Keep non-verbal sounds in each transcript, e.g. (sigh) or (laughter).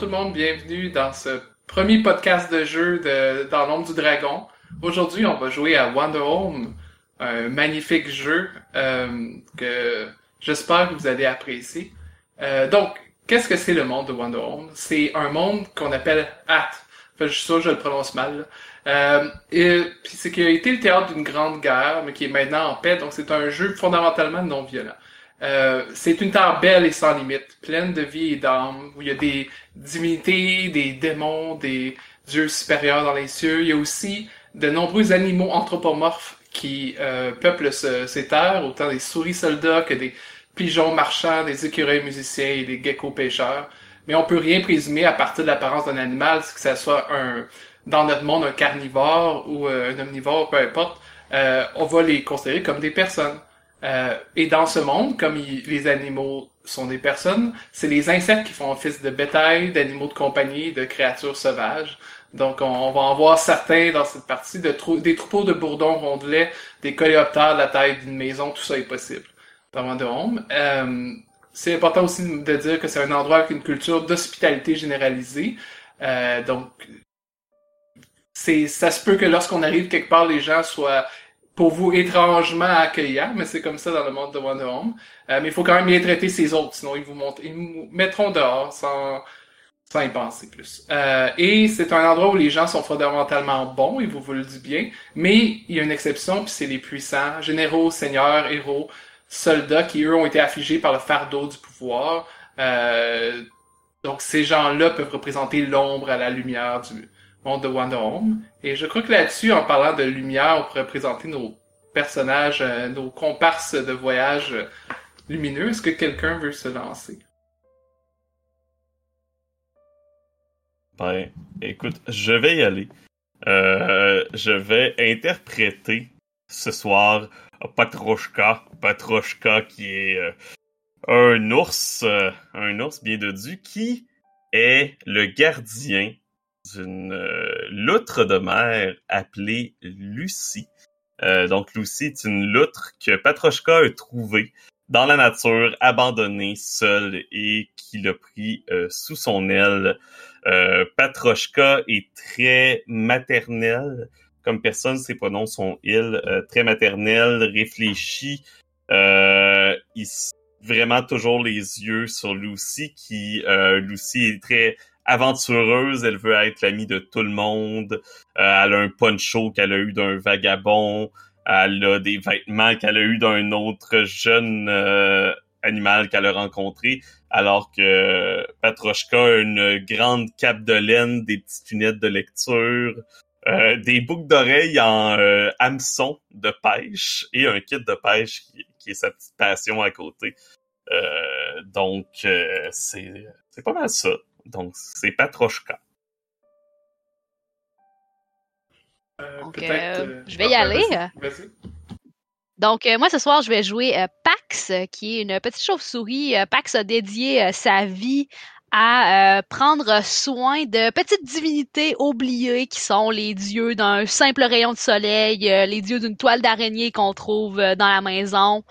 Tout le monde, bienvenue dans ce premier podcast de jeu de Dans l'ombre du dragon. Aujourd'hui, on va jouer à Wonder Home, un magnifique jeu euh, que j'espère que vous allez apprécier. Euh, donc, qu'est-ce que c'est le monde de Wonder Home? C'est un monde qu'on appelle At. Enfin, je suis sûr que je le prononce mal. Euh, et puis c'est qu'il a été le théâtre d'une grande guerre, mais qui est maintenant en paix. Donc, c'est un jeu fondamentalement non violent. Euh, c'est une terre belle et sans limite, pleine de vie et d'âme, où il y a des divinités, des démons, des dieux supérieurs dans les cieux. Il y a aussi de nombreux animaux anthropomorphes qui euh, peuplent ces terres, autant des souris soldats que des pigeons marchands, des écureuils musiciens et des geckos pêcheurs. Mais on peut rien présumer à partir de l'apparence d'un animal, que ce soit un, dans notre monde un carnivore ou euh, un omnivore, peu importe. on va les considérer comme des personnes. Euh, et dans ce monde, comme les animaux sont des personnes, c'est les insectes qui font office de bétail, d'animaux de compagnie, de créatures sauvages. Donc, on, va en voir certains dans cette partie, de des troupeaux de bourdons rondelets, des coléoptères de la taille d'une maison, tout ça est possible dans Wonder Home. Euh, c'est important aussi de dire que c'est un endroit avec une culture d'hospitalité généralisée. Euh, donc, ça se peut que lorsqu'on arrive quelque part, les gens soient pour vous étrangement accueillant, mais c'est comme ça dans le monde de Wonder Home. Euh, mais il faut quand même bien traiter ces autres, sinon ils vous, ils mettront dehors sans, y penser plus. Euh, et c'est un endroit où les gens sont fondamentalement bons, et vous vous le dites bien, mais il y a une exception, puis c'est les puissants, généraux, seigneurs, héros, soldats, qui eux ont été affligés par le fardeau du pouvoir. Euh, donc ces gens-là peuvent représenter l'ombre à la lumière du, monde de Wonder Home. Et je crois que là-dessus, en parlant de lumière, on pourrait présenter nos personnages, euh, nos comparses de voyage lumineux. Est-ce que quelqu'un veut se lancer? Ben, écoute, je vais y aller. Euh, je vais interpréter ce soir Patroshka. Patroshka qui est euh, un ours, un ours bien dodu qui est le gardien d'une euh, loutre de mer appelée Lucie. Euh, donc Lucie est une loutre que Patroshka a trouvée dans la nature, abandonnée, seule, et qui l'a pris euh, sous son aile. Patroshka est très maternelle comme personne, ses pronoms sont il, très maternelle, réfléchie. il vraiment toujours les yeux sur Lucie, qui Lucie est très aventureuse, elle veut être l'amie de tout le monde. Euh, elle a un poncho qu'elle a eu d'un vagabond. Elle a des vêtements qu'elle a eu d'un autre jeune euh, animal qu'elle a rencontré. Alors que Patroshka a une grande cape de laine, des petites lunettes de lecture, euh, des boucles d'oreilles en hameçon de pêche et un kit de pêche qui, qui est sa petite passion à côté. donc c'est c'est pas mal ça. Donc, c'est Patroshka. Euh, euh, je vais y aller. Donc, euh, moi, ce soir, je vais jouer Pax, qui est une petite chauve-souris. Pax a dédié sa vie à euh, prendre soin de petites divinités oubliées qui sont les dieux d'un simple rayon de soleil, euh, les dieux d'une toile d'araignée qu'on trouve euh, dans la maison.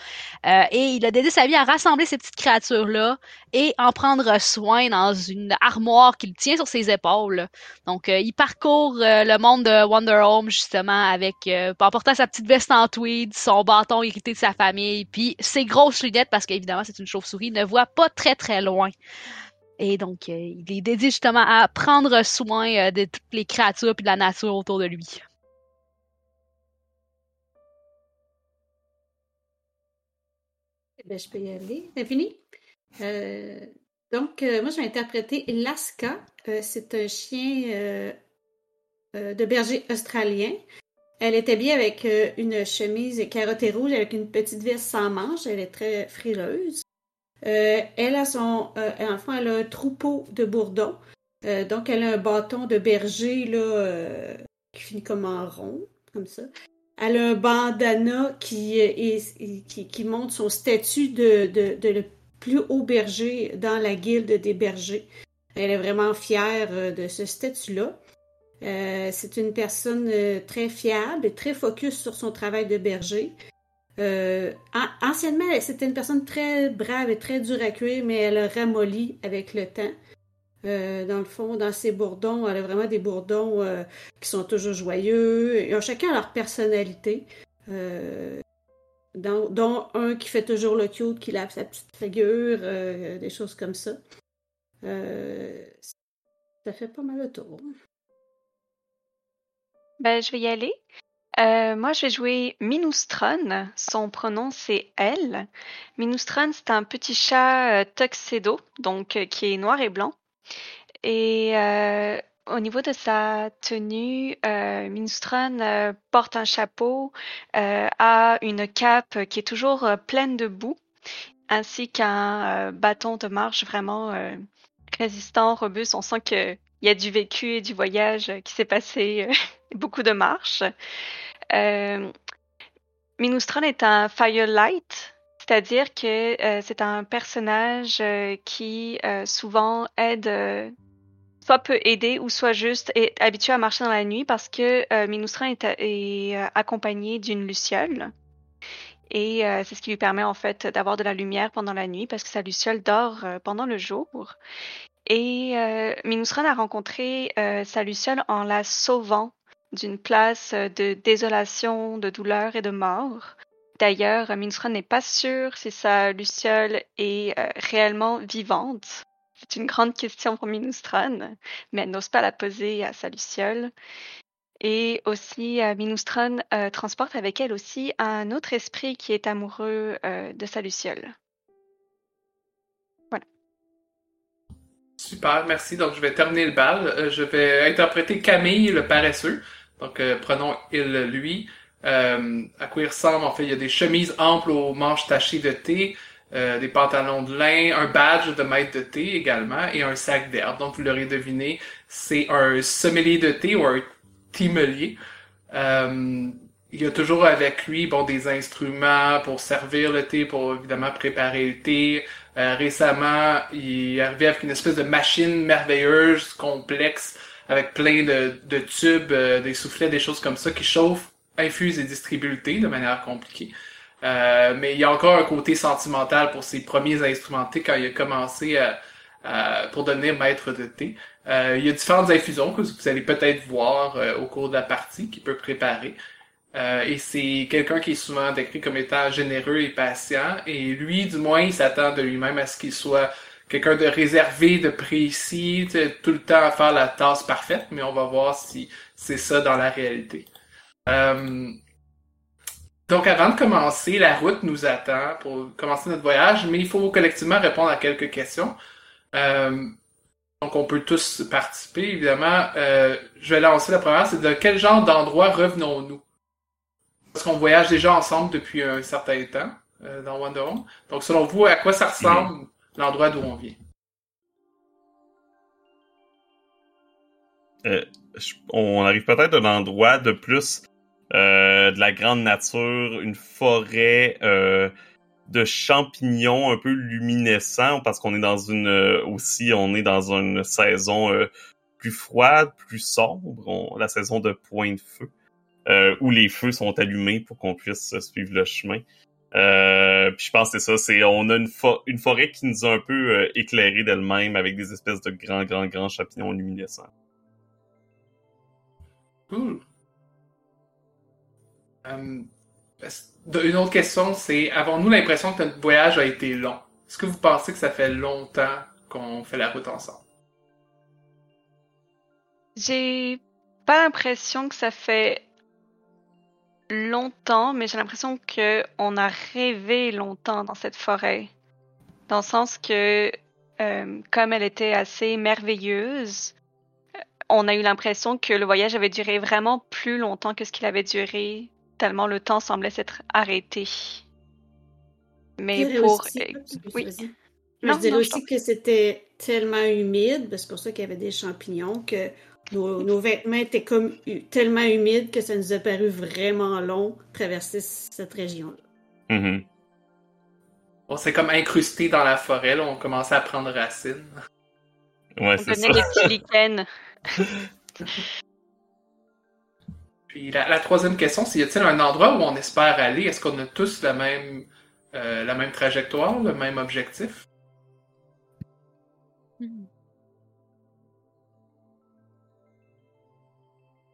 et il a dédié sa vie à rassembler ces petites créatures-là et en prendre soin dans une armoire qu'il tient sur ses épaules. Donc, il parcourt le monde de Wonder Home justement avec en portant sa petite veste en tweed, son bâton hérité de sa famille, puis ses grosses lunettes parce qu'évidemment c'est une chauve-souris, ne voit pas très très loin. Et donc, euh, il est dédié justement à prendre soin euh, de toutes les créatures et de la nature autour de lui. Ben, je peux y aller. Fini? Euh, donc, moi, je vais interpréter Laska. c'est un chien de berger australien. Elle était bien avec une chemise carottée rouge avec une petite veste sans manches. Elle est très frileuse. Elle a son, enfant, elle a un troupeau de bourdons. donc, elle a un bâton de berger là, qui finit comme en rond, comme ça. Elle a un bandana qui, montre son statut de, de, le plus haut berger dans la guilde des bergers. Elle est vraiment fière de ce statut-là. Euh, c'est une personne euh, très fiable et très focus sur son travail de berger. Euh, anciennement, c'était une personne très brave et très dure à cuire, mais elle a ramolli avec le temps. dans le fond, dans ses bourdons, elle a vraiment des bourdons qui sont toujours joyeux. Ils ont chacun leur personnalité. Dont, un qui fait toujours le cute, qui lave sa petite figure, des choses comme ça. ça fait pas mal de tour. Ben, je vais y aller. Euh, moi, je vais jouer Minustron. Son pronom, c'est elle. Minustron, c'est un petit chat euh, tuxedo, donc euh, qui est noir et blanc. Et au niveau de sa tenue, Minustron porte un chapeau, a une cape qui est toujours pleine de boue, ainsi qu'un bâton de marche vraiment résistant, robuste. On sent qu'il y a du vécu et du voyage qui s'est passé (laughs) beaucoup de marches. Euh, est un Firelight, c'est-à-dire que euh, c'est un personnage euh, qui euh, souvent aide, soit peut aider ou soit juste est habitué à marcher dans la nuit parce que Minustron est, accompagné d'une luciole. Et c'est ce qui lui permet en fait d'avoir de la lumière pendant la nuit parce que sa luciole dort pendant le jour. Et Minustron a rencontré sa luciole en la sauvant d'une place euh, de désolation, de douleur et de mort. D'ailleurs, Minstron n'est pas sûr si sa Luciole est euh, réellement vivante. C'est une grande question pour Minustron, mais elle n'ose pas la poser à sa Luciole. Et aussi, euh, Minustron transporte avec elle aussi un autre esprit qui est amoureux de sa Luciole. Voilà. Super, merci. Donc, je vais terminer le bal. je vais interpréter Camille, le paresseux. Donc, euh, prenons il, lui. Euh, à quoi il ressemble, en fait, il y a des chemises amples aux manches tachées de thé, euh, des pantalons de lin, un badge de maître de thé également, et un sac d'herbe. Donc, vous l'aurez deviné, c'est un sommelier de thé ou un timelier. il y a toujours avec lui bon des instruments pour servir le thé, pour évidemment préparer le thé. récemment, il est arrivé avec une espèce de machine merveilleuse, complexe, avec plein de, de tubes, euh, des soufflets, des choses comme ça qui chauffent, infusent et distribuent le thé de manière compliquée. Euh, mais il y a encore un côté sentimental pour ses premiers instrumentés quand il a commencé pour devenir maître de thé. Euh, il y a différentes infusions que vous allez peut-être voir au cours de la partie qu'il peut préparer. et c'est quelqu'un qui est souvent décrit comme étant généreux et patient. Et lui, du moins, il s'attend de lui-même à ce qu'il soit quelqu'un de réservé, de précis, tout le temps à faire la tasse parfaite, mais on va voir si c'est ça dans la réalité. Euh, donc avant de commencer, la route nous attend pour commencer notre voyage, mais il faut collectivement répondre à quelques questions. Euh, donc on peut tous participer, évidemment. Euh, je vais lancer la première, c'est de quel genre d'endroit revenons-nous? Parce qu'on voyage déjà ensemble depuis un certain temps dans Wonder Donc selon vous, à quoi ça ressemble? l'endroit d'où on vient. Euh, on arrive peut-être à l'endroit de plus euh, de la grande nature, une forêt euh, de champignons un peu luminescents parce qu'on est dans une aussi on est dans une saison plus froide, plus sombre, la saison de point de feu où les feux sont allumés pour qu'on puisse suivre le chemin. Euh, puis je pense que c'est ça, c'est on a une, une forêt qui nous a un peu euh, éclairé d'elle-même avec des espèces de grands, grands, grands champignons luminescents. Cool. Euh, une autre question, c'est avons-nous l'impression que notre voyage a été long? Est-ce que vous pensez que ça fait longtemps qu'on fait la route ensemble? J'ai pas l'impression que ça fait longtemps, mais j'ai l'impression que on a rêvé longtemps dans cette forêt. Dans le sens que, euh, comme elle était assez merveilleuse, on a eu l'impression que le voyage avait duré vraiment plus longtemps que ce qu'il avait duré, tellement le temps semblait s'être arrêté. Mais pour. Euh, oui. je dirais aussi que c'était tellement humide, c'est pour ça qu'il y avait des champignons, que nos, vêtements étaient comme tellement humides que ça nous a paru vraiment long traverser cette région-là. Mm-hmm. On s'est comme incrusté dans la forêt, là, on commençait à prendre racine. Ouais, c'est ça. les petits lichens. (laughs) Puis la, troisième question, c'est y a-t-il un endroit où on espère aller? Est-ce qu'on a tous la même, euh, la même trajectoire, le même objectif?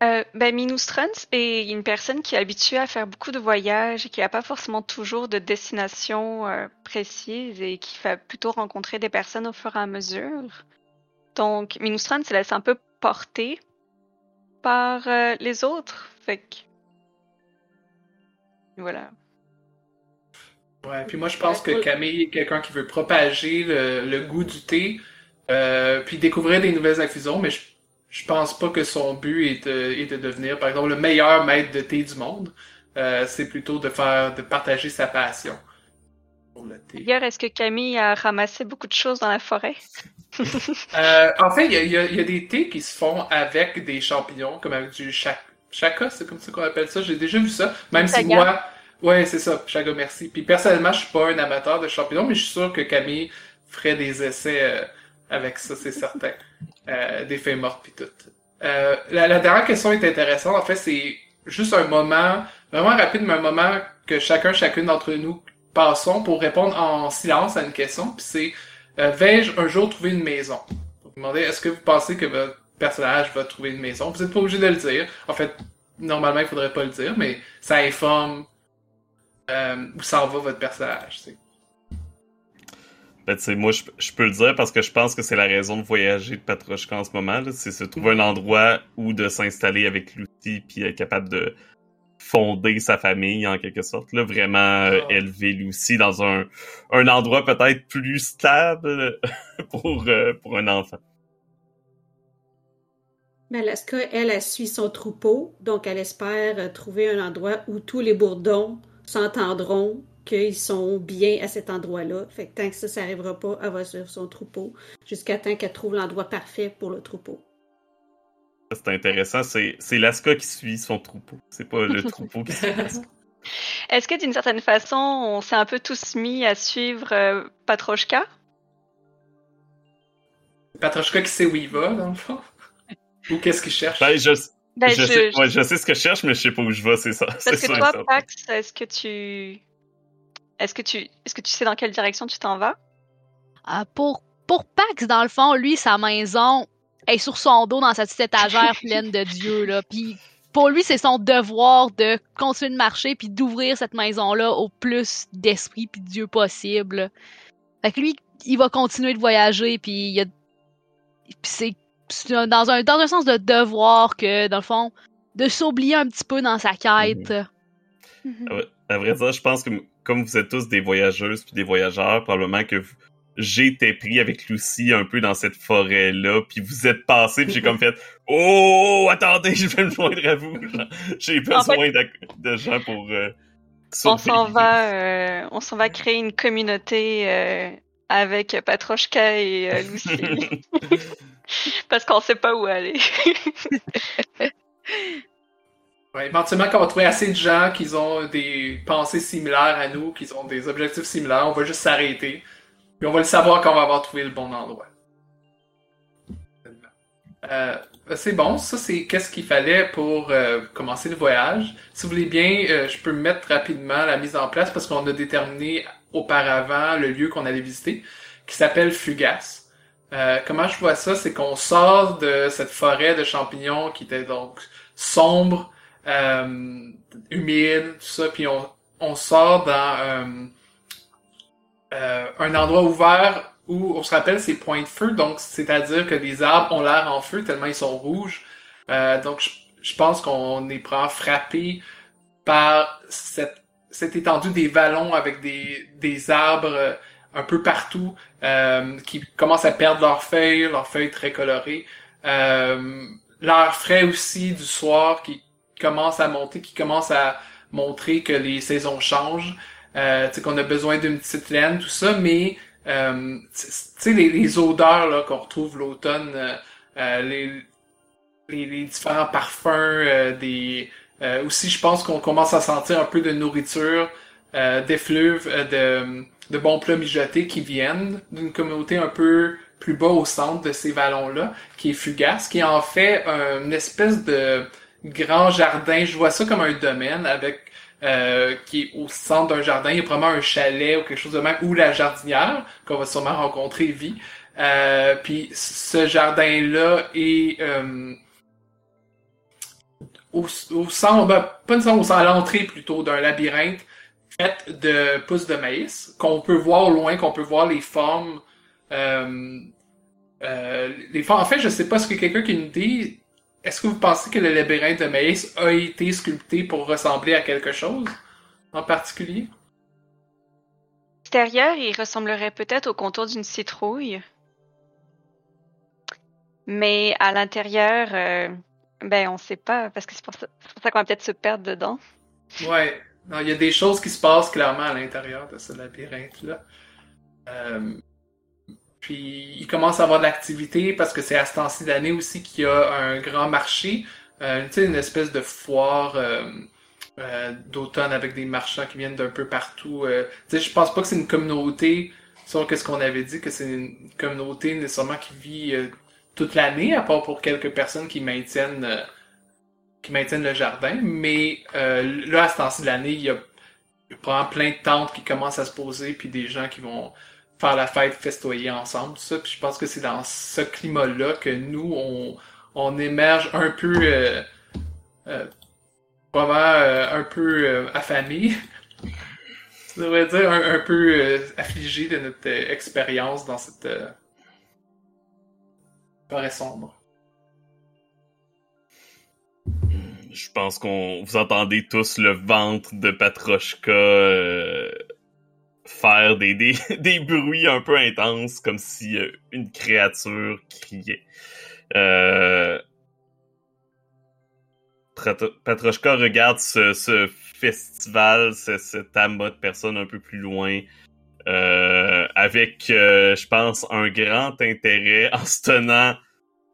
Euh, ben, est une personne qui est habituée à faire beaucoup de voyages et qui n'a pas forcément toujours de destination euh, précise et qui fait plutôt rencontrer des personnes au fur et à mesure. Donc, Minoustrans se laisse un peu porter par euh, les autres. Fait que... Voilà. Ouais, puis moi je pense que Camille est quelqu'un qui veut propager le, goût du thé, euh, puis découvrir des nouvelles infusions, mais je, je pense pas que son but est de, de devenir, par exemple, le meilleur maître de thé du monde. Euh, c'est plutôt de faire, de partager sa passion pour le thé. D'ailleurs, est-ce que Camille a ramassé beaucoup de choses dans la forêt? (laughs) euh, en fait, il y a, y a, des thés qui se font avec des champignons, comme avec du chaka, c'est comme ça qu'on appelle ça. J'ai déjà vu ça. Même si moi, ouais, c'est ça, chaga, merci. Puis personnellement, je suis pas un amateur de champignons, mais je suis sûr que Camille ferait des essais euh, avec ça, c'est certain. Euh, des feuilles mortes puis tout. Euh, la, la, dernière question est intéressante. En fait, c'est juste un moment, vraiment rapide, mais un moment que chacun, chacune d'entre nous passons pour répondre en silence à une question. Puis c'est euh, vais-je un jour trouver une maison? Vous demandez, est-ce que vous pensez que votre personnage va trouver une maison? Vous n'êtes pas obligé de le dire. En fait, normalement, il faudrait pas le dire, mais ça informe euh, où s'en va votre personnage. T'sais. Ben, moi, je, peux le dire parce que je pense que c'est la raison de voyager de Patrochka en ce moment. C'est se trouver un endroit où de s'installer avec l'outil puis être capable de fonder sa famille en quelque sorte. Là, vraiment euh, ah. élever Lucy dans un, un endroit peut-être plus stable (laughs) pour, euh, pour un enfant. Mais Alaska, elle, elle suit son troupeau, donc elle espère trouver un endroit où tous les bourdons s'entendront qu'ils sont bien à cet endroit-là. Fait que tant que ça, ça n'arrivera pas, elle va suivre son troupeau jusqu'à temps qu'elle trouve l'endroit parfait pour le troupeau. C'est intéressant, c'est, c'est Laska qui suit son troupeau. C'est pas le troupeau qui suit Laska. (laughs) Est-ce que d'une certaine façon, on s'est un peu tous mis à suivre euh, Patrochka? Patrochka qui sait où il va, dans le fond? (laughs) Ou qu'est-ce qu'il cherche? Ben, je, ben, je, Sais, je, sais, ce que je cherche, mais je sais pas où je vais, c'est ça. Parce que toi, Pax, est-ce que tu est-ce que tu est-ce que tu sais dans quelle direction tu t'en vas? Euh, pour, pour Pax, dans le fond, lui, sa maison est sur son dos dans sa petite étagère (laughs) pleine de dieux. Là. Puis pour lui, c'est son devoir de continuer de marcher puis d'ouvrir cette maison-là au plus d'esprit puis de dieux possible. Fait que lui, il va continuer de voyager puis il a... c'est dans un, dans un sens de devoir que, dans le fond, de s'oublier un petit peu dans sa quête. Mm-hmm. À vrai dire, je pense que comme vous êtes tous des voyageuses puis des voyageurs, probablement que j'ai été pris avec Lucie un peu dans cette forêt-là, puis vous êtes passé, puis j'ai comme fait « Oh, attendez, je vais me joindre à vous! » J'ai besoin de, gens pour euh, On s'en va, euh, on s'en va créer une communauté euh, avec Patrochka et euh, Lucie. (laughs) (laughs) Parce qu'on sait pas où aller. (laughs) éventuellement, quand on va trouver assez de gens qui ont des pensées similaires à nous, qui ont des objectifs similaires, on va juste s'arrêter. Puis on va le savoir quand on va avoir trouvé le bon endroit. Euh, c'est bon, ça c'est qu'est-ce qu'il fallait pour euh, commencer le voyage. Si vous voulez bien, euh, je peux mettre rapidement la mise en place parce qu'on a déterminé auparavant le lieu qu'on allait visiter, qui s'appelle Fugas. comment je vois ça, c'est qu'on sort de cette forêt de champignons qui était donc sombre, euh, humide, tout ça, puis on, on sort dans euh, euh, un endroit ouvert où on se rappelle c'est points de feu, donc c'est-à-dire que les arbres ont l'air en feu tellement ils sont rouges. Euh, donc je, je pense qu'on est frappé par cette, cette étendue des vallons avec des, des arbres un peu partout euh, qui commencent à perdre leurs feuilles, leurs feuilles très colorées. L'air frais aussi du soir qui commence à monter, qui commence à montrer que les saisons changent, euh, qu'on a besoin d'une petite laine, tout ça, mais euh, tu sais, les, odeurs qu'on retrouve l'automne, les, les, différents parfums, des aussi, je pense qu'on commence à sentir un peu de nourriture, d'effluves, de, de bons plats mijotés qui viennent d'une communauté un peu plus bas au centre de ces vallons-là, qui est Fugace, qui en fait une espèce de grand jardin. Je vois ça comme un domaine avec euh, qui est au centre d'un jardin. Il y a probablement un chalet ou quelque chose de même, ou la jardinière, qu'on va sûrement rencontrer, vie. Euh, puis ce jardin-là est euh, au, au centre, ben, pas au centre, à l'entrée plutôt d'un labyrinthe fait de pousses de maïs, qu'on peut voir au loin, qu'on peut voir les formes euh, euh, les En fait, je sais pas ce que quelqu'un qui nous dit. Est-ce que vous pensez que le labyrinthe de maïs a été sculpté pour ressembler à quelque chose en particulier? L'extérieur, il ressemblerait peut-être au contour d'une citrouille. Mais à l'intérieur, euh, ben on sait pas, parce que c'est pour ça, qu'on va peut-être se perdre dedans. Ouais, il y a des choses qui se passent clairement à l'intérieur de ce labyrinthe-là. Euh, puis il commence à avoir de l'activité parce que c'est à ce temps-ci d'année aussi qu'il y a un grand marché. Euh, une espèce de foire euh, euh, d'automne avec des marchands qui viennent d'un peu partout. Sais, je pense pas que c'est une communauté, sur ce qu'on avait dit, que c'est une communauté nécessairement qui vit toute l'année, à part pour quelques personnes qui maintiennent qui maintiennent le jardin. Mais là, à ce temps-ci de l'année, il y a probablement plein de tentes qui commencent à se poser, puis des gens qui vont faire la fête, festoyer ensemble, tout ça. Puis je pense que c'est dans ce climat-là que nous, on, on émerge un peu, euh, euh, vraiment euh, un peu euh, affamé. (laughs) Je devrais dire un, peu euh, affligé de notre expérience dans cette forêt sombre. Je pense qu'on vous entendez tous le ventre de Patrochka faire (laughs) des, bruits un peu intenses, comme si euh, une créature criait. Euh... Regarde ce, festival, ce, cet amas de personnes un peu plus loin, euh, avec, euh, je pense, un grand intérêt en se tenant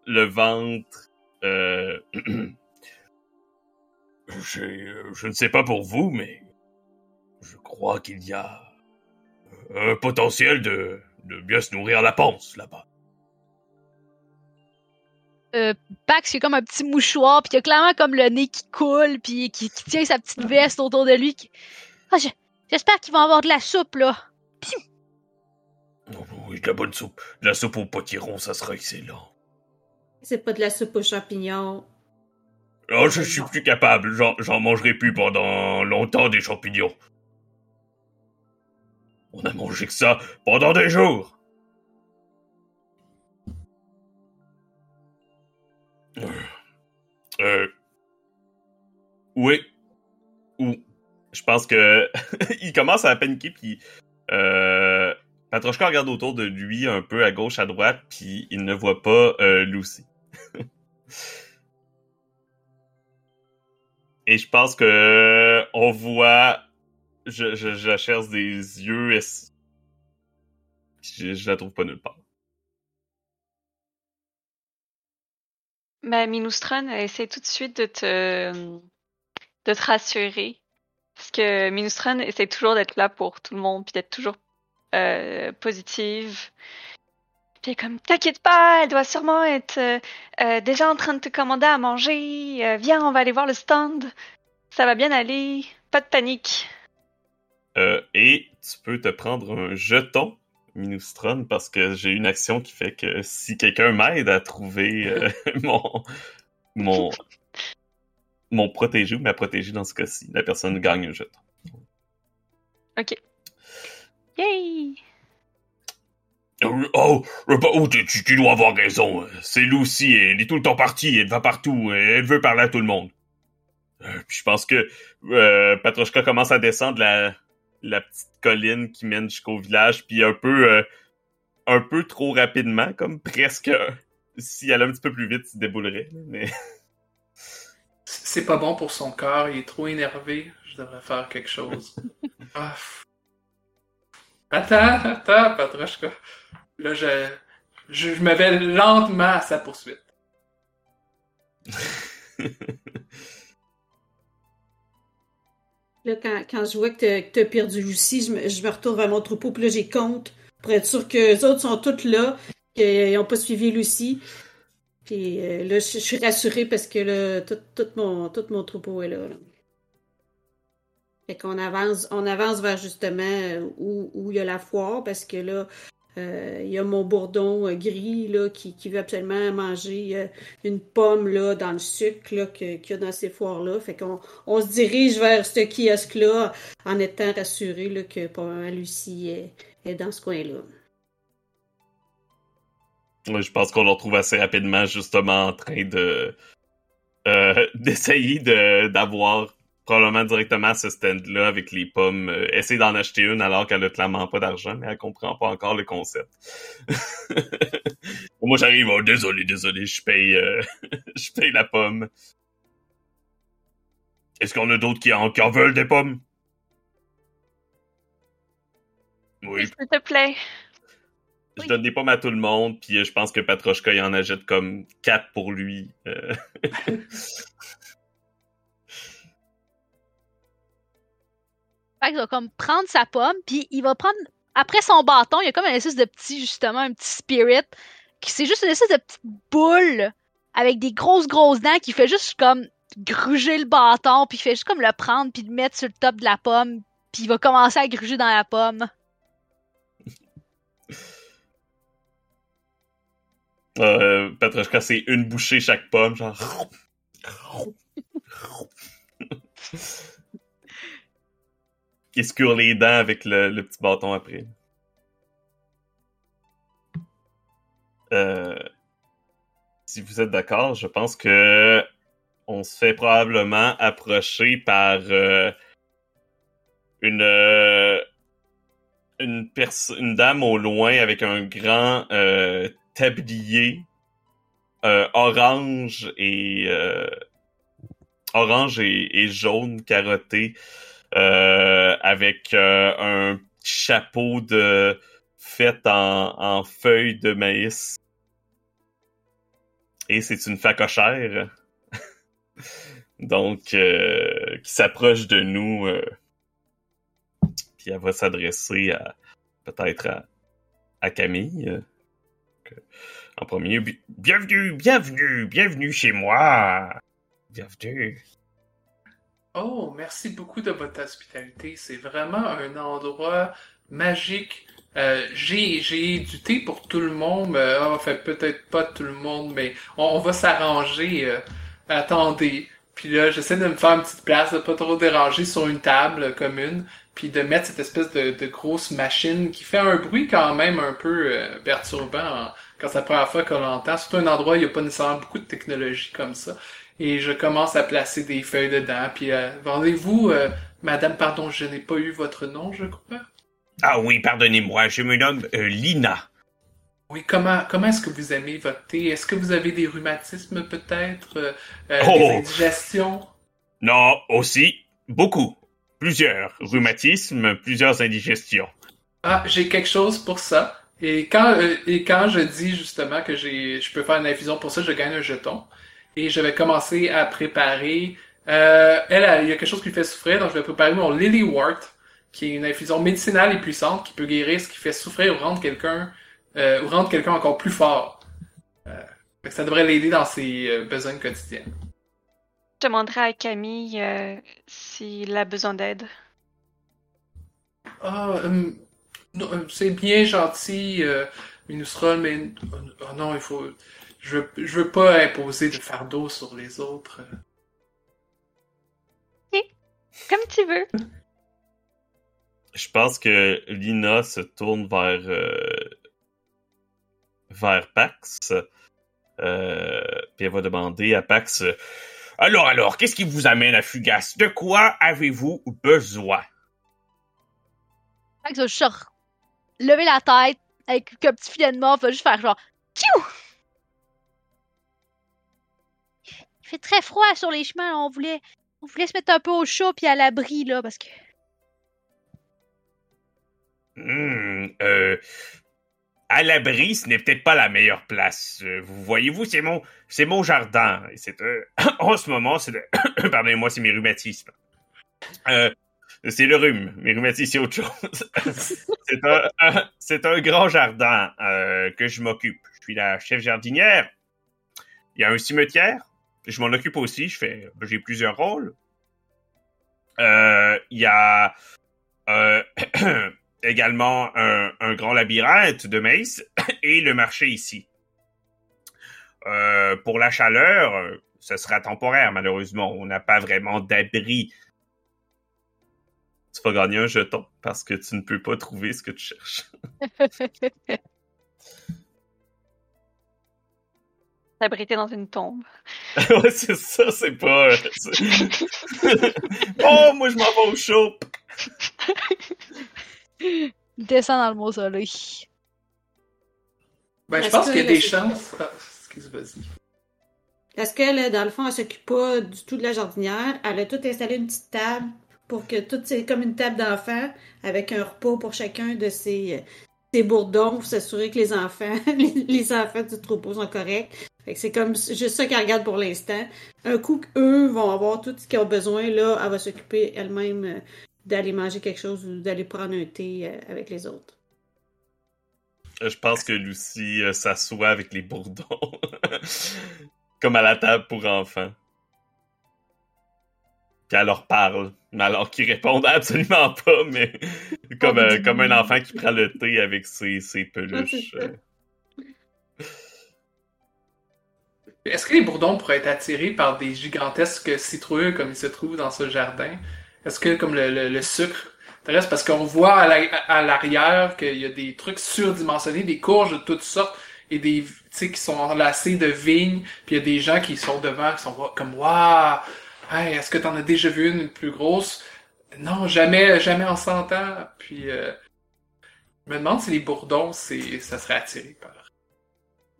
le ventre. Euh... (clears throat) je ne sais pas pour vous, mais je crois qu'il y a un potentiel de, de bien se nourrir la panse là-bas. Euh, Pax, il a comme un petit mouchoir, puis il a clairement comme le nez qui coule, puis qui, tient sa petite veste autour de lui. Ah, j'espère qu'il va avoir de la soupe, là. Oh, oui, de la bonne soupe. De la soupe au potiron, ça sera excellent. C'est pas de la soupe aux champignons. Oh, je suis plus capable. J'en mangerai plus pendant longtemps des champignons. On a mangé que ça pendant des jours. Euh. euh oui. Ou. Je pense que. (laughs) il commence à paniquer, puis. Euh. Patrochka regarde autour de lui, un peu à gauche, à droite, puis il ne voit pas euh, Lucy. (laughs) Et je pense que on voit je, la cherche des yeux et je, je la trouve pas nulle part. Mais Minustran essaie tout de suite de te, de te rassurer. Parce que Minustran essaie toujours d'être là pour tout le monde, puis d'être toujours euh, positive. Puis comme, t'inquiète pas, elle doit sûrement être euh, euh, déjà en train de te commander à manger. Viens, on va aller voir le stand. Ça va bien aller. Pas de panique. Euh, et tu peux te prendre un jeton Minustron parce que j'ai une action qui fait que si quelqu'un m'aide à trouver euh, (laughs) mon mon mon protégé ou ma protégée dans ce cas-ci, la personne gagne un jeton. Ok. Yay! Euh, oh, oh tu, tu, dois avoir raison. C'est Lucy, elle est tout le temps partie, elle va partout, elle veut parler à tout le monde. puis je pense que euh, Patrochka commence à descendre la, la petite colline qui mène jusqu'au village, puis un peu euh, un peu trop rapidement, comme presque si elle allait un petit peu plus vite, il déboulerait. Mais (laughs) c'est pas bon pour son corps, il est trop énervé. Je devrais faire quelque chose. (laughs) ah. Attends, attends, Patrochka. Là, je, je, je me vais lentement à sa poursuite. (laughs) Là, quand, je vois que t'as as perdu Lucie, je me, je me retourne vers mon troupeau, puis là, j'ai compte pour être sûr que les autres sont tous là, qu'ils n'ont pas suivi Lucie. Puis euh, là, je, suis rassurée parce que là, tout, mon, tout mon troupeau est là. là. Fait qu'on avance, on avance vers justement euh, où, où il y a la foire, parce que là, il y a mon bourdon euh, gris là, qui, qui, veut absolument manger euh, une pomme là, dans le sucre qu'il y a dans ces foires-là. Fait qu'on on se dirige vers ce kiosque-là en étant rassuré là, que Lucie est, est, dans ce coin-là. Je pense qu'on le retrouve assez rapidement justement en train de (laughs) d'essayer d'avoir probablement directement à ce stand-là avec les pommes, euh, essayer d'en acheter une alors qu'elle a clairement pas d'argent, mais elle comprend pas encore le concept. (laughs) Moi j'arrive, oh désolé, désolé, je paye euh, (laughs) je paye la pomme. Est-ce qu'on a d'autres qui en, qui en veulent des pommes? Oui. S'il te plaît. Je donne des pommes à tout le monde, puis euh, je pense que Patrochka il en achète comme quatre pour lui. (laughs) Fait qu'il va comme prendre sa pomme, puis il va prendre. Après son bâton, il y a comme un espèce de petit, justement, un petit spirit, qui c'est juste une espèce de petite boule avec des grosses, grosses dents qui fait juste comme gruger le bâton, puis il fait juste comme le prendre, puis le mettre sur le top de la pomme, puis il va commencer à gruger dans la pomme. (laughs) Euh, Petrushka, c'est une bouchée chaque pomme, genre. (laughs) qui escure les dents avec le, petit bâton après. Euh, si vous êtes d'accord, je pense que on se fait probablement approcher par euh, une euh, une, une dame au loin avec un grand tablier orange et orange et, et jaune carotté euh, avec euh, un chapeau de fait en, en feuilles de maïs. Et c'est une facochère. (laughs) Donc, euh, qui s'approche de nous. puis elle va s'adresser à peut-être à, à, Camille. en premier, bienvenue, bienvenue, bienvenue chez moi. Bienvenue. Oh, merci beaucoup de votre hospitalité. C'est vraiment un endroit magique. Euh, j'ai, du thé pour tout le monde. Euh, enfin, peut-être pas tout le monde, mais on, va s'arranger. Euh, attendez. Puis là, j'essaie de me faire une petite place, de pas trop déranger sur une table commune, puis de mettre cette espèce de, grosse machine qui fait un bruit quand même un peu euh, perturbant quand c'est la première fois qu'on l'entend. C'est un endroit où il n'y a pas nécessairement beaucoup de technologie comme ça et je commence à placer des feuilles dedans. Puis, euh, vendez-vous, euh, madame, pardon, je n'ai pas eu votre nom, je crois. Ah oui, pardonnez-moi, je me nomme euh, Lina. Oui, comment, comment est-ce que vous aimez votre thé? Est-ce que vous avez des rhumatismes peut-être? oh. Des indigestions? Non, aussi, beaucoup. Plusieurs rhumatismes, plusieurs indigestions. Ah, j'ai quelque chose pour ça. Et quand, et quand je dis justement que j'ai, je peux faire une infusion pour ça, je gagne un jeton et je vais commencer à préparer. Euh, elle, il y a quelque chose qui lui fait souffrir, donc je vais préparer mon Lily Wart, qui est une infusion médicinale et puissante qui peut guérir ce qui fait souffrir ou rendre quelqu'un euh, ou rendre quelqu'un encore plus fort. Euh, ça devrait l'aider dans ses besoins quotidiens. Je demanderai à Camille s'il a besoin d'aide. Ah, c'est bien gentil, Minusrol, mais oh non, il faut je veux, je veux pas imposer de fardeau sur les autres. Ok, comme tu veux. Je pense que Lina se tourne vers euh, vers Pax. Euh, puis elle va demander à Pax Alors, alors, qu'est-ce qui vous amène à Fugas? De quoi avez-vous besoin Pax va juste lever la tête avec un petit filet de mort, va juste faire genre Tchou fait très froid sur les chemins. On voulait, on voulait se mettre un peu au chaud puis à l'abri, là, parce que. Hmm, euh, à l'abri, ce n'est peut-être pas la meilleure place. Euh, vous voyez-vous, c'est mon, c'est mon jardin. C'est (coughs) en ce moment, c'est (coughs) pardonnez-moi, c'est mes rhumatismes. c'est le rhume. Mes rhumatismes, c'est autre chose. (laughs) c'est un, c'est un grand jardin que je m'occupe. Je suis la chef jardinière. Il y a un cimetière. Je m'en occupe aussi. Je fais, j'ai plusieurs rôles. Il y a euh, (clears throat) également un, grand labyrinthe de maïs (clears throat) et le marché ici. Euh, pour la chaleur, ce sera temporaire, malheureusement. On n'a pas vraiment d'abri. Tu vas gagner un jeton parce que tu ne peux pas trouver ce que tu cherches. (laughs) S'abriter dans une tombe. (laughs) ouais, c'est ça, c'est pas. Euh, (laughs) oh, moi je m'en vais au chaud. Descends dans le mausolée. Ben, je pense qu'il y a des chances. Ah, excuse-moi. Est-ce qu'elle, dans le fond, elle s'occupe pas du tout de la jardinière? Elle a tout installé une petite table pour que tout, c'est comme une table d'enfants avec un repas pour chacun de ses, ses bourdons pour s'assurer que les enfants, (laughs) les, enfants du troupeau sont corrects. C'est comme juste ça qu'elle regarde pour l'instant. Un coup qu'eux vont avoir tout ce qu'ils ont besoin, là, elle va s'occuper elle-même euh, d'aller manger quelque chose ou d'aller prendre un thé euh, avec les autres. Euh, je pense que Lucie euh, s'assoit avec les bourdons. (laughs) Comme à la table pour enfants. Puis elle leur parle. Mais alors qu'ils répondent (laughs) absolument pas, mais (laughs) comme, comme un enfant qui prend le thé avec ses, ses peluches. Est-ce que les bourdons pourraient être attirés par des gigantesques citrouilles comme ils se trouvent dans ce jardin? Est-ce que comme le, le, sucre parce qu'on voit à l'arrière qu'il y a des trucs surdimensionnés, des courges de toutes sortes et des qui sont enlacés de vignes, puis il y a des gens qui sont devant qui sont comme waouh, hey, est-ce que t'en as déjà vu une, plus grosse? Non, jamais, jamais en 100 ans. Puis euh, je me demande si les bourdons, c'est ça serait attiré par.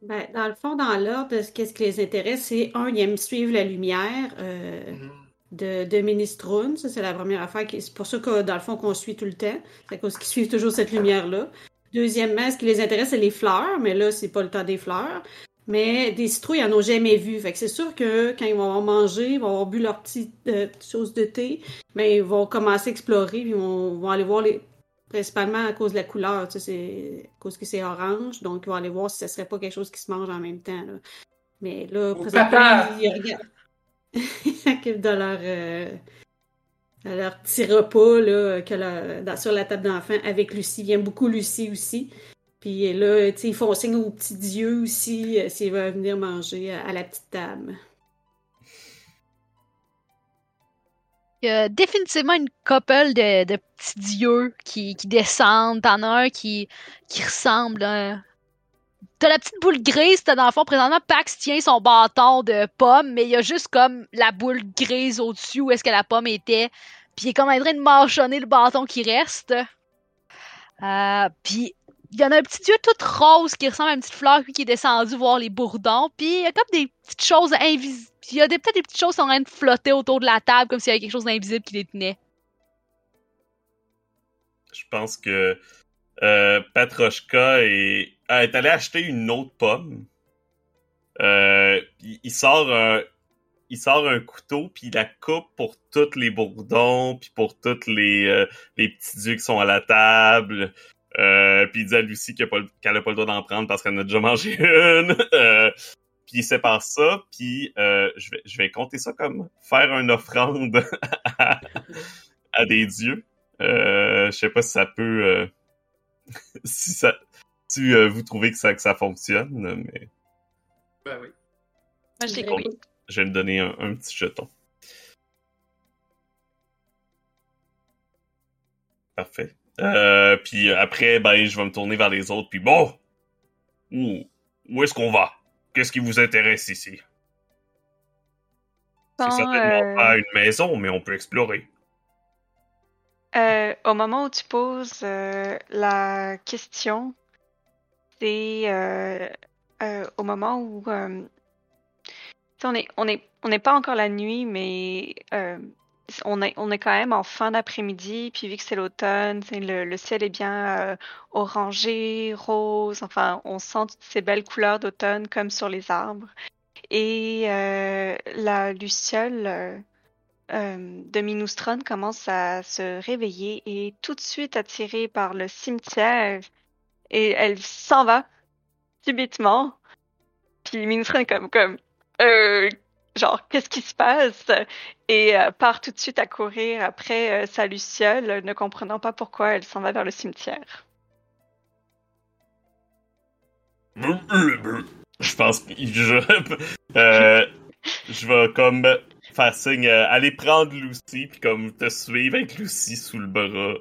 Ben, dans le fond, dans l'ordre, ce qui les intéresse, c'est un, ils aiment suivre la lumière. Euh, mm-hmm de, de Minestrone. Ça, c'est la première affaire. C'est pour ça que, dans le fond, qu'on suit tout le temps. C'est à cause qu'ils suivent toujours cette lumière-là. Deuxièmement, ce qui les intéresse, c'est les fleurs. Mais là, c'est pas le temps des fleurs. Mais des citrouilles, ils en ont jamais vu. Fait que c'est sûr que quand ils vont avoir mangé, ils vont avoir bu leur petite euh, chose de thé, mais ils vont commencer à explorer, puis ils vont, aller voir les. Principalement à cause de la couleur, tu sais, c'est à cause que c'est orange, donc ils vont aller voir si ça serait pas quelque chose qui se mange en même temps. Mais là, présentement, (laughs) ils regardent. ils s'occupent de leur, euh, leur petit repas là, que sur la table d'enfant avec Lucie. Il aime beaucoup Lucie aussi. Puis là, ils font signe aux petits dieux aussi euh, s'ils veulent venir manger à, la petite table. Il y a définitivement une couple de, de petits dieux qui, descendent. T'en as un qui, qui ressemble à T'as la petite boule grise, t'as dans le fond, présentement, Pax tient son bâton de pomme, mais il y a juste comme la boule grise au-dessus où est-ce que la pomme était. Puis il est comme en train de marchonner le bâton qui reste. Euh, puis il y en a un petit dieu tout rose qui ressemble à une petite fleur qui est descendu voir les bourdons. Puis il y a comme des petites choses invisibles. Il y a peut-être des petites choses qui sont en train de flotter autour de la table comme s'il y avait quelque chose d'invisible qui les tenait. Je pense que euh, est, est allé acheter une autre pomme. Euh, il, sort un, il sort un couteau puis il la coupe pour tous les bourdons puis pour tous les, euh, les petits dieux qui sont à la table. Euh, puis il dit à Lucie qu'elle n'a pas, le droit d'en prendre parce qu'elle en a déjà mangé (laughs) une. Euh, puis il sépare ça, puis euh, je, vais, je vais compter ça comme faire une offrande (laughs) à, à des dieux. Euh, je sais pas si ça peut (laughs) si ça, si euh, vous trouvez que ça, que ça fonctionne, mais. Ben oui. Moi, je bon, Je vais me donner un, petit jeton. Parfait. Euh, puis après, ben, je vais me tourner vers les autres, puis bon, où, où est-ce qu'on va? Qu'est-ce qui vous intéresse ici? C'est certainement euh, pas une maison, mais on peut explorer. Euh, au moment où tu poses euh, la question, c'est au moment où on est on est on n'est pas encore la nuit, mais on, est, on est quand même en fin d'après-midi, puis vu que c'est l'automne, le, ciel est bien euh, orangé, rose, enfin, on sent toutes ces belles couleurs d'automne comme sur les arbres. Et euh, la luciole euh, de Minustron commence à se réveiller et tout de suite attirée par le cimetière, et elle s'en va subitement. Puis Minustron est comme, comme genre, qu'est-ce qui se passe? Et euh, part tout de suite à courir après euh, sa Luciole, ne comprenant pas pourquoi elle s'en va vers le cimetière. Je pense que je, (laughs) euh, je vais comme faire signe, aller prendre Lucy, puis comme te suivre avec Lucy sous le bras.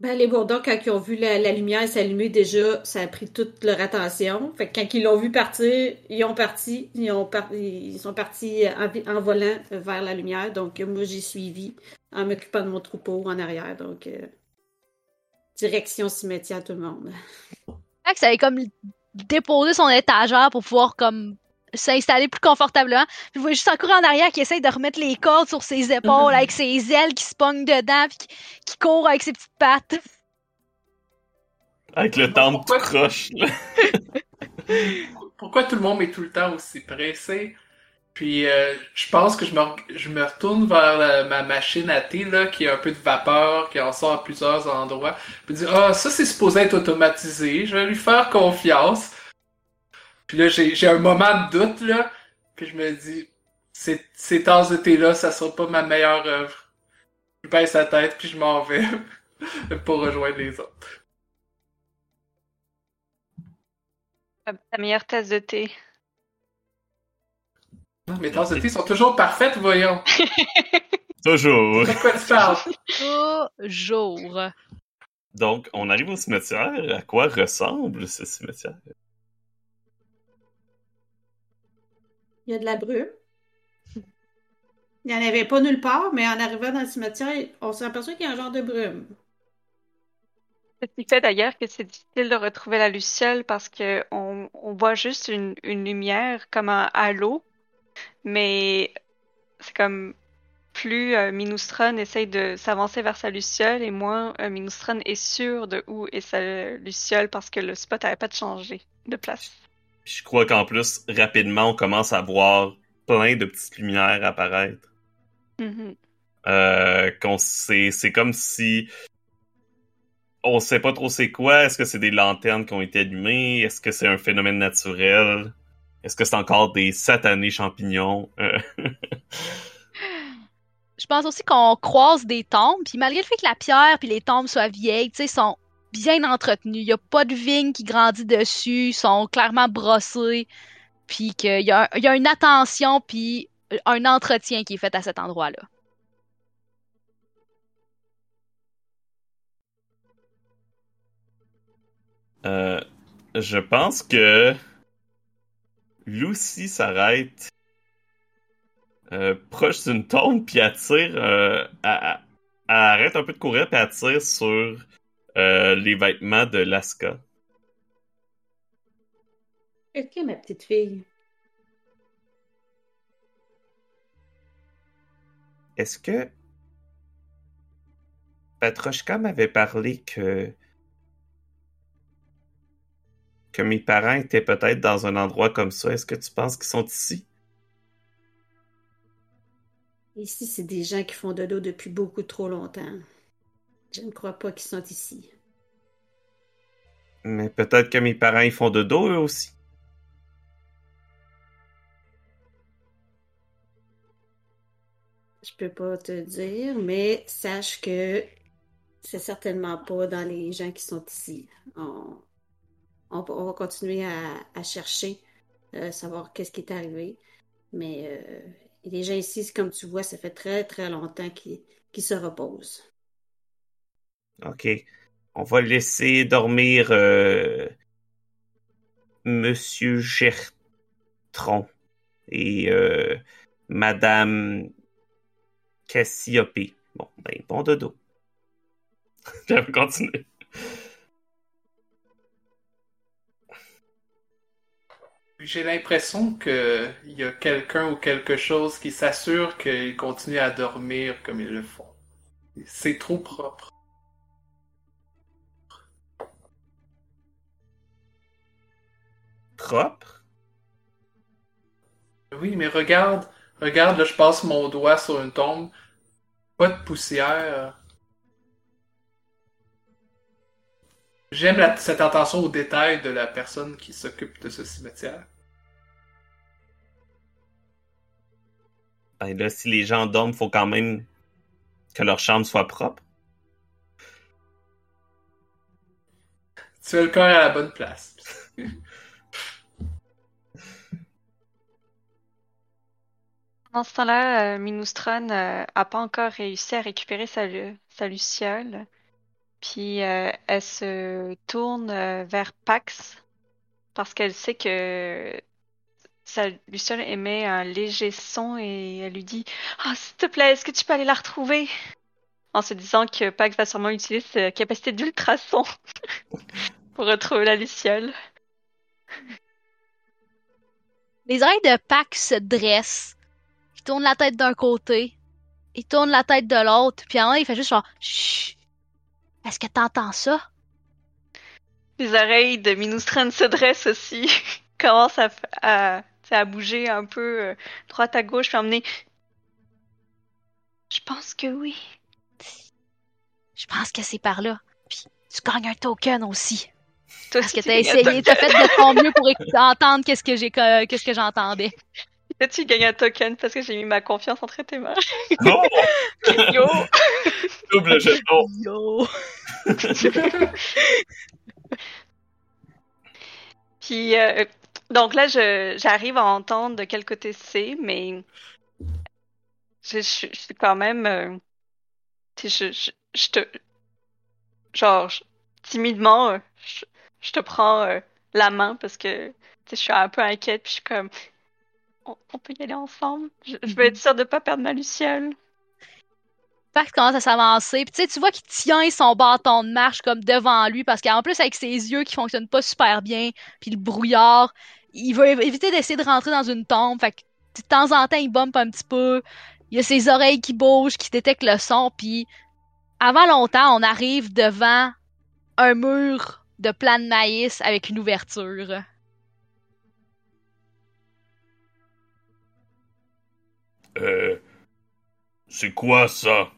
Ben, les Bourdons, quand ils ont vu la, lumière s'allumer, déjà, ça a pris toute leur attention. Quand ils l'ont vu partir, ils ont parti. Ils, ont ils sont partis en, volant vers la lumière. Donc, moi, j'ai suivi en m'occupant de mon troupeau en arrière. Donc, euh, direction cimetière, tout le monde. Ça avait comme déposé son étagère pour pouvoir comme s'installer plus confortablement. Puis vous voyez juste encore en arrière qui essaye de remettre les cordes sur ses épaules avec ses ailes qui se pognent dedans puis qui, court avec ses petites pattes. Avec le temps de croche. (laughs) Pourquoi tout le monde est tout le temps aussi pressé? Puis euh, je pense que je me, je me retourne vers ma machine à thé là, qui a un peu de vapeur, qui en sort à plusieurs endroits. Puis dire Ah, ça c'est supposé être automatisé, je vais lui faire confiance. Puis là, j'ai un moment de doute, là. Puis je me dis, ces, ces tasses de thé-là, ça sera pas ma meilleure œuvre. Je baisse la tête, puis je m'en vais (laughs) pour rejoindre les autres. Ta meilleure tasse de thé. mes tasses de thé sont toujours parfaites, voyons. (laughs) toujours. De quoi tu parles? Toujours. Donc, on arrive au cimetière. À quoi ressemble ce cimetière? Il y a de la brume. Il n'y en avait pas nulle part, mais en arrivant dans le cimetière, on s'est aperçu qu'il y a un genre de brume. Ce qui fait d'ailleurs que c'est difficile de retrouver la luciole parce qu'on on voit juste une, lumière comme un halo, mais c'est comme plus euh, essaye de s'avancer vers sa luciole et moins euh, est sûr de où est sa luciole parce que le spot n'avait pas de changer de place je crois qu'en plus, rapidement, on commence à voir plein de petites lumières apparaître. Mm-hmm. Euh, c'est, comme si on sait pas trop c'est quoi. Est-ce que c'est des lanternes qui ont été allumées? Est-ce que c'est un phénomène naturel? Est-ce que c'est encore des satanés champignons? (laughs) Je pense aussi qu'on croise des tombes, puis malgré le fait que la pierre puis les tombes soient vieilles, tu sais, sont bien entretenus. Il n'y a pas de vigne qui grandit dessus. Ils sont clairement brossés. Puis qu'il y, a, une attention puis un entretien qui est fait à cet endroit-là. Euh, je pense que Lucy s'arrête euh, proche d'une tombe puis attire. Euh, elle, arrête un peu de courir puis attire sur euh, les vêtements de Laska. Ok, ma petite fille. Est-ce que Patrochka m'avait parlé que que mes parents étaient peut-être dans un endroit comme ça? Est-ce que tu penses qu'ils sont ici? Ici, c'est des gens qui font de l'eau depuis beaucoup trop longtemps. Je ne crois pas qu'ils sont ici. Mais peut-être que mes parents y font de dos eux aussi. Je peux pas te dire, mais sache que c'est certainement pas dans les gens qui sont ici. On, va continuer à, chercher, euh, savoir qu'est-ce qui est arrivé. Mais euh, les gens ici, comme tu vois, ça fait très très longtemps qu'ils se reposent. OK. On va laisser dormir euh, Monsieur Gertron et euh, Madame Cassiope. Bon, ben, bon dodo. (laughs) Je vais continuer. J'ai l'impression qu'il y a quelqu'un ou quelque chose qui s'assure qu'ils continuent à dormir comme ils le font. C'est trop propre. Propre? Oui, mais regarde, regarde, là, je passe mon doigt sur une tombe. Pas de poussière. J'aime cette attention aux détails de la personne qui s'occupe de ce cimetière. Ben là, si les gens dorment, faut quand même que leur chambre soit propre. Tu as le cœur à la bonne place. (laughs) Dans ce temps-là, euh, Minustron euh, a pas encore réussi à récupérer sa, sa luciole. Puis euh, elle se tourne euh, vers Pax parce qu'elle sait que sa Luciole émet un léger son et elle lui dit Ah, s'il te plaît, est-ce que tu peux aller la retrouver En se disant que Pax va sûrement utiliser sa capacité d'ultrason (laughs) pour retrouver la Luciole. Les oreilles de Pax se dressent. Il tourne la tête d'un côté, il tourne la tête de l'autre, puis en il fait juste genre Chut est-ce que t'entends ça? Les oreilles de Minustran se dressent aussi, (laughs) commencent à, à, à, bouger un peu euh, droite à gauche, puis emmener. Je pense que oui. Je pense que c'est par là. Puis tu gagnes un token aussi. Parce que t'as essayé, t'as fait de ton mieux pour entendre qu'est-ce que j'ai, qu'est-ce que j'entendais. Tu gagnes un token parce que j'ai mis ma confiance entre tes mains. (laughs) Oh! (laughs) Yo! Double jeton. (laughs) Yo! Puis, euh, donc là, j'arrive à entendre de quel côté c'est, mais je, suis quand même. Euh, je, je, te. Genre, timidement, euh, je, te prends la main parce que je suis un peu inquiète, puis je suis comme on, peut y aller ensemble. Je, veux être sûre de pas perdre ma Luciole. Pax commence à s'avancer. Puis tu sais, tu vois qu'il tient son bâton de marche comme devant lui parce qu'en plus avec ses yeux qui fonctionnent pas super bien, puis le brouillard, il veut éviter d'essayer de rentrer dans une tombe. Fait que de temps en temps, il bombe un petit peu. Il y a ses oreilles qui bougent, qui détectent le son. Puis avant longtemps, on arrive devant un mur de plan de maïs avec une ouverture. Euh. C'est quoi ça?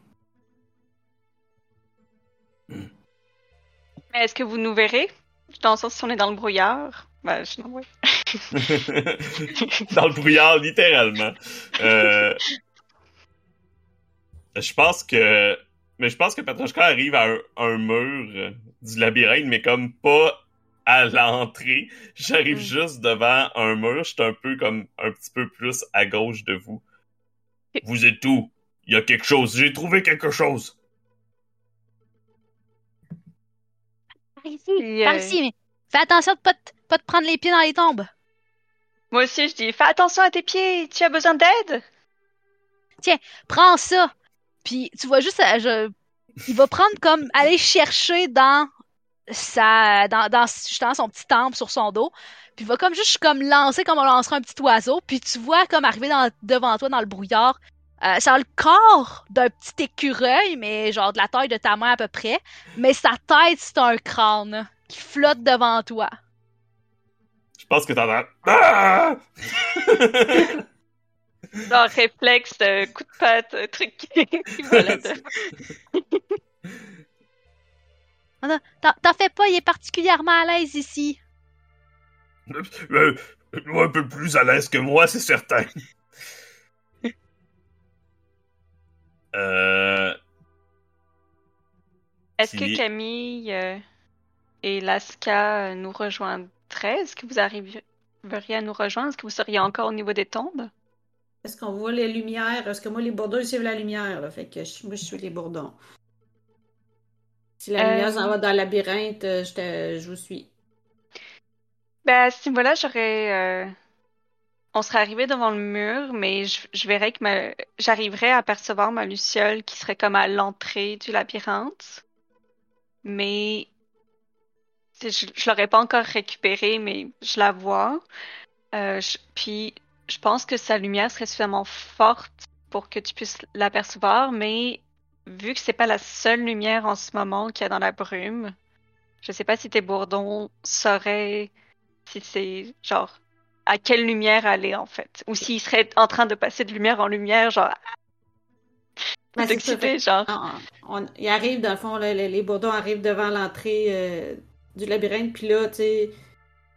Est-ce que vous nous verrez? Dans le sens si on est dans le brouillard. Ben, je ouais. (laughs) dans le brouillard, littéralement. Euh... Je pense que. Mais je pense que Petrushka arrive à un, mur du labyrinthe, mais comme pas à l'entrée. J'arrive mm. juste devant un mur. Je suis un peu comme un petit peu plus à gauche de vous. Vous êtes où? Il y a quelque chose. J'ai trouvé quelque chose. Par ici, par ici, mais fais attention de pas, pas te prendre les pieds dans les tombes. Moi aussi, je dis, fais attention à tes pieds. Tu as besoin d'aide? Tiens, prends ça. Puis tu vois juste, euh, je... il va prendre comme aller chercher dans sa, dans, dans justement son petit temple sur son dos. Puis il va comme juste comme lancer comme on lancerait un petit oiseau. Puis tu vois comme arriver devant toi dans le brouillard. Euh, ça a le corps d'un petit écureuil, mais genre de la taille de ta main à peu près. Mais sa tête, c'est un crâne qui flotte devant toi. Je pense que t'entends. Ah! (laughs) genre réflexe, euh, coup de patte, truc qui. (laughs) (laughs) T'en fais pas, il est particulièrement à l'aise ici. Euh, un peu plus à l'aise que moi, c'est certain. (laughs) euh... Est-ce que Camille euh, et Laska nous rejoindraient? Est-ce que vous arriveriez à nous rejoindre? Est-ce que vous seriez encore au niveau des tombes? Est-ce qu'on voit les lumières? Est-ce que moi, les bourdons suivent la lumière? Là? Fait que moi, je suis les bourdons. Si la lumière s'en va dans le labyrinthe, euh, je, je vous suis. Ben, à ce niveau-là, j'aurais. Euh, on serait arrivé devant le mur, mais je, verrais que ma... j'arriverais à percevoir ma luciole qui serait comme à l'entrée du labyrinthe. Mais. Je, je l'aurais pas encore récupérée, mais je la vois. Euh, puis je pense que sa lumière serait suffisamment forte pour que tu puisses l'apercevoir, mais vu que c'est pas la seule lumière en ce moment qu'il y a dans la brume, je sais pas si tes bourdons sauraient si c'est genre à quelle lumière aller en fait, ou s'ils seraient en train de passer de lumière en lumière, genre. Ben, genre. il arrive, dans le fond, les, bourdons arrivent devant l'entrée euh, du labyrinthe, puis là, tu sais,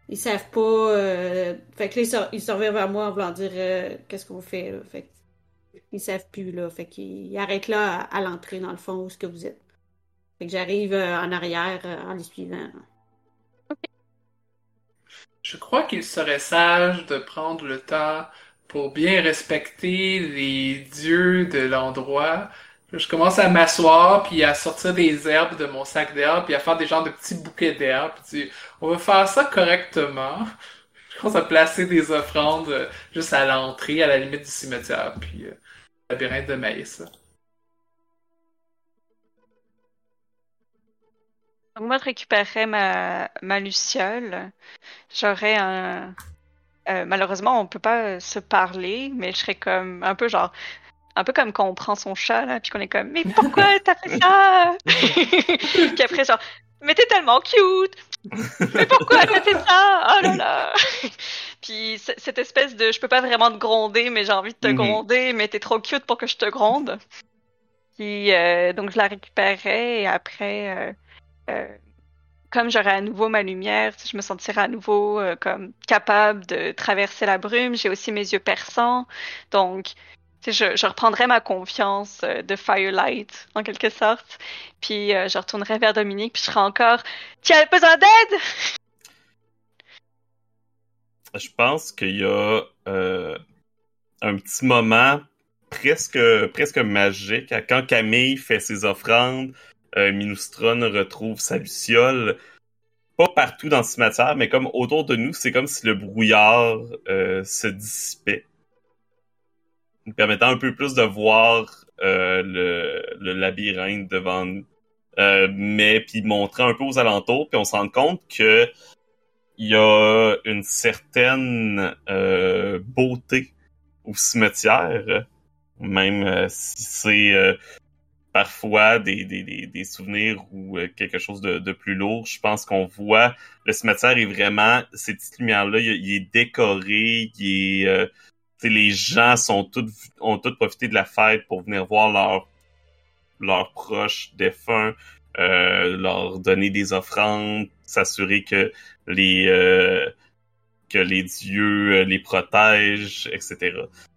ils savent pas. Euh, fait que là, ils, se vers moi en voulant dire euh, qu'est-ce qu'on fait. Là. Fait ils savent plus, là. Fait qu'ils arrêtent là à, l'entrée, dans le fond, où ce que vous êtes. Fait que j'arrive en arrière en les suivant. Je crois qu'il serait sage de prendre le temps pour bien respecter les dieux de l'endroit je commence à m'asseoir, puis à sortir des herbes de mon sac d'herbes, puis à faire des genres de petits bouquets d'herbes. On va faire ça correctement. (laughs) Je commence à placer des offrandes euh, juste à l'entrée, à la limite du cimetière, puis euh, labyrinthe de maïs. Moi, je récupérerais ma, ma luciole. J'aurais un... Euh, malheureusement, on peut pas se parler, mais je serais comme un peu genre un peu comme quand on prend son chat, là, puis qu'on est comme, mais pourquoi t'as fait ça? (laughs) puis après, genre, mais t'es tellement cute! Mais pourquoi t'as fait ça? Oh là là! (laughs) puis cette espèce de, je peux pas vraiment te gronder, mais j'ai envie de te mhm. gronder, mais t'es trop cute pour que je te gronde. Puis, euh, donc je la récupérerai et après, euh, euh, comme j'aurai à nouveau ma lumière, je me sentirai à nouveau comme capable de traverser la brume. J'ai aussi mes yeux perçants, donc je, reprendrai ma confiance euh, de Firelight, en quelque sorte. Puis euh, je retournerai vers Dominique, puis je serai encore Tu as besoin d'aide Je pense qu'il y a euh, un petit moment presque, presque magique quand Camille fait ses offrandes. Minustron retrouve sa luciole. Pas partout dans ce matière, mais comme autour de nous, c'est comme si le brouillard se dissipait nous permettant un peu plus de voir euh, le, labyrinthe devant nous. Euh, mais puis montrer un peu aux alentours, puis on se rend compte que il y a une certaine euh, beauté au cimetière, même si c'est parfois des, des, des, souvenirs ou quelque chose de, de plus lourd. Je pense qu'on voit le cimetière est vraiment ces petites lumières là, il, est décoré, il est les gens sont tous, ont tous profité de la fête pour venir voir leurs leurs proches défunts, euh, leur donner des offrandes, s'assurer que les euh, que les dieux euh, les protègent, etc.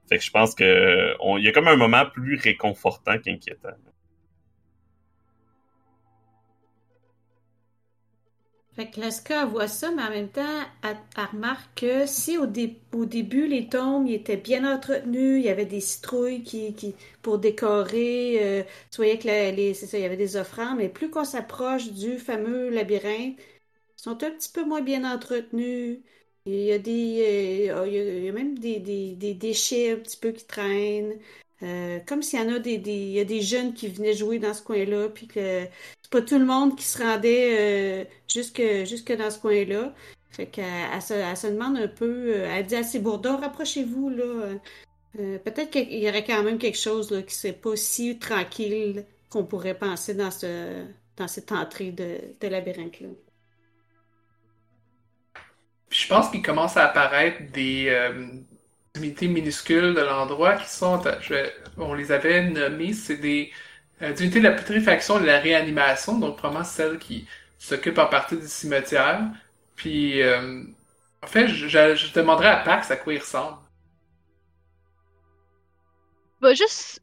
Fait que je pense que il y a comme un moment plus réconfortant qu'inquiétant. Fait que Laska voit ça, mais en même temps, elle, remarque que si au, début, les tombes étaient bien entretenus, il y avait des citrouilles pour décorer, euh, tu voyais que c'est ça, il y avait des offrandes, mais plus qu'on s'approche du fameux labyrinthe, ils sont un petit peu moins bien entretenus. Il y a des, euh, il, y a, même des, des, déchets un petit peu qui traînent. Euh, comme s'il y en a des, des, il y a des jeunes qui venaient jouer dans ce coin-là, puis que c'est pas tout le monde qui se rendait euh, jusque, jusque dans ce coin-là. Fait qu'elle elle se, elle se, demande un peu, euh, elle dit à ses bourdons, rapprochez-vous, là. Peut-être qu'il y aurait quand même quelque chose là, qui serait pas si tranquille qu'on pourrait penser dans, ce, dans cette entrée de, de labyrinthe-là. Je pense qu'il commence à apparaître des, unités minuscules de l'endroit qui sont, on les avait nommées, c'est des euh, unités de la putréfaction et de la réanimation, donc probablement celles qui s'occupent en partie du cimetière. Puis, euh, en fait, je, demanderais à Pax à quoi il ressemble. Bah, juste.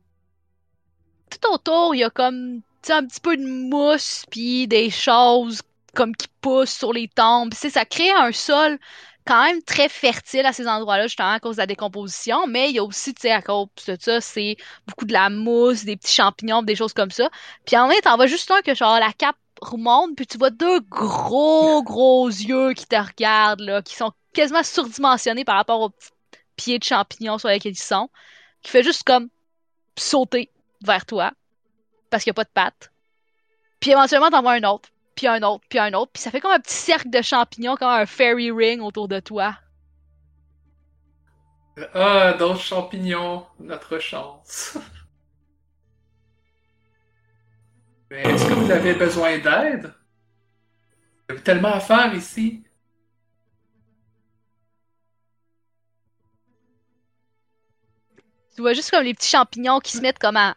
Tout autour, il y a comme un petit peu de mousse, puis des choses comme qui poussent sur les tombes. ça crée un sol quand même très fertile à ces endroits-là, justement à cause de la décomposition, mais il y a aussi, tu sais, à cause de ça, c'est beaucoup de la mousse, des petits champignons, des choses comme ça. Puis en vrai, t'en vois juste un que genre la cape remonte, puis tu vois deux gros, gros yeux qui te regardent, là, qui sont quasiment surdimensionnés par rapport aux petits pieds de champignons sur lesquels ils sont, qui fait juste comme sauter vers toi, parce qu'il n'y a pas de pattes. Puis éventuellement, t'en vois un autre puis un autre, puis un autre, puis ça fait comme un petit cercle de champignons, comme un fairy ring autour de toi. Ah, d'autres champignons, notre chance. (laughs) Mais est-ce que vous avez besoin d'aide? Il y a tellement à faire ici. Tu vois juste comme les petits champignons qui se mettent comme à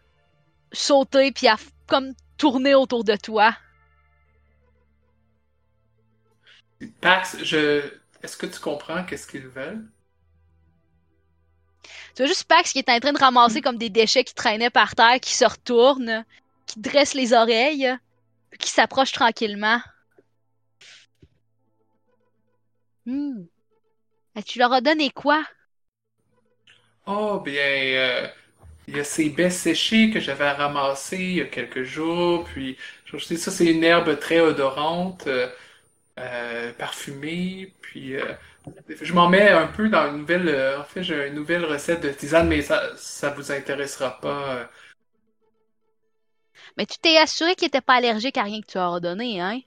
sauter puis à comme tourner autour de toi. Pax, je. Est-ce que tu comprends qu'est-ce qu'ils veulent? Tu vois juste Pax qui est en train de ramasser comme des déchets qui traînaient par terre, qui se retourne, qui dresse les oreilles, qui s'approche tranquillement. Hmm. tu leur as donné quoi? Oh, bien, euh, il y a ces baies séchées que j'avais ramassées il y a quelques jours, puis je sais ça, c'est une herbe très odorante, euh, euh, parfumée, puis je m'en mets un peu dans une nouvelle, en fait, j'ai une nouvelle recette de tisane, mais ça, ça vous intéressera pas. Mais tu t'es assuré qu'il était pas allergique à rien que tu as ordonné, hein?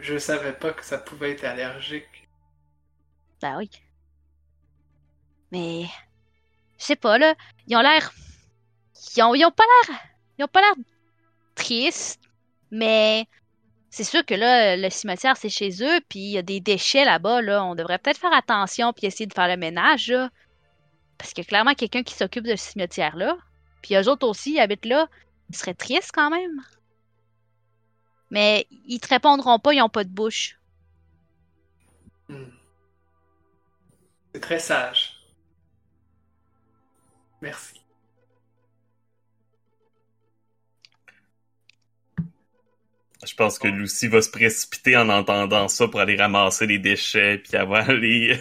je savais pas que ça pouvait être allergique. Ben oui. Mais. Je sais pas, là. Ils ont l'air. Ils ont, ils ont pas l'air. Ils ont pas l'air tristes. Mais. C'est sûr que là, le cimetière, c'est chez eux, puis il y a des déchets là-bas, là. On devrait peut-être faire attention puis essayer de faire le ménage, là. Parce que clairement, quelqu'un qui s'occupe de ce cimetière-là. Puis eux autres aussi, ils habitent là. Ils seraient tristes quand même. Mais ils te répondront pas, ils ont pas de bouche. Hmm. C'est très sage. Merci. Je pense que Lucy va se précipiter en entendant ça pour aller ramasser les déchets puis avoir (laughs) aller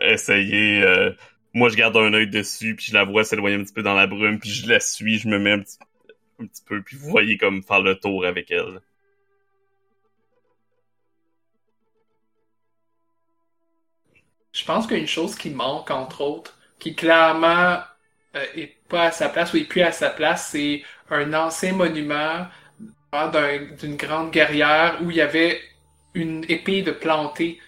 essayer. Euh, moi, je garde un œil dessus puis je la vois s'éloigner un petit peu dans la brume puis je la suis, je me mets un petit, un petit peu puis vous voyez comme faire le tour avec elle. Je pense qu'il y a une chose qui manque entre autres, qui clairement euh, est pas à sa place ou est plus à sa place, c'est un ancien monument d'une grande guerrière où il y avait une épée de plantée.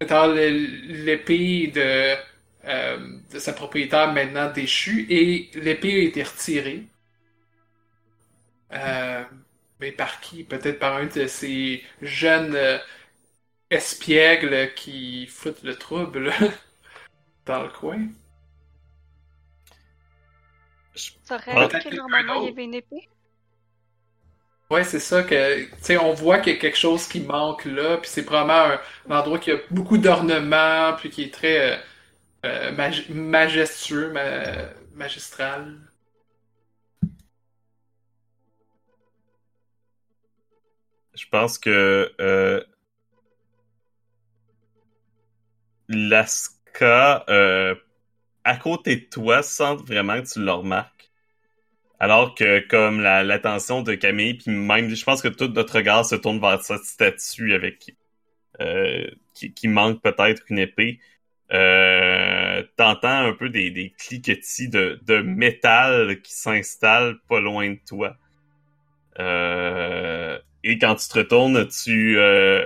L'épée de, euh, de sa propriétaire maintenant déchue et l'épée a été retirée. Euh, mais par qui? Peut-être par un de ces jeunes espiègles qui foutent le trouble (laughs) dans le coin. Je saurais que normalement il y avait une épée. Ouais, c'est ça que, tu sais, on voit qu'il y a quelque chose qui manque là, puis c'est probablement un, endroit qui a beaucoup d'ornements, puis qui est très euh, euh, majestueux, magistral. Je pense que euh, Laska à côté de toi sans vraiment que tu le remarques. Alors que comme l'attention de Camille, puis même, je pense que tout notre regard se tourne vers cette statue avec euh, qui, manque peut-être une épée. Euh, T'entends un peu des, cliquetis de, de métal qui s'installent pas loin de toi. Euh, et quand tu te retournes, tu euh,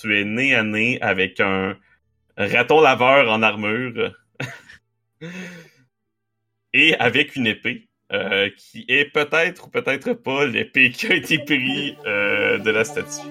tu es nez à nez avec un raton laveur en armure (laughs) et avec une épée euh, qui est peut-être ou peut-être pas l'épée qui a été prise euh, de la statue.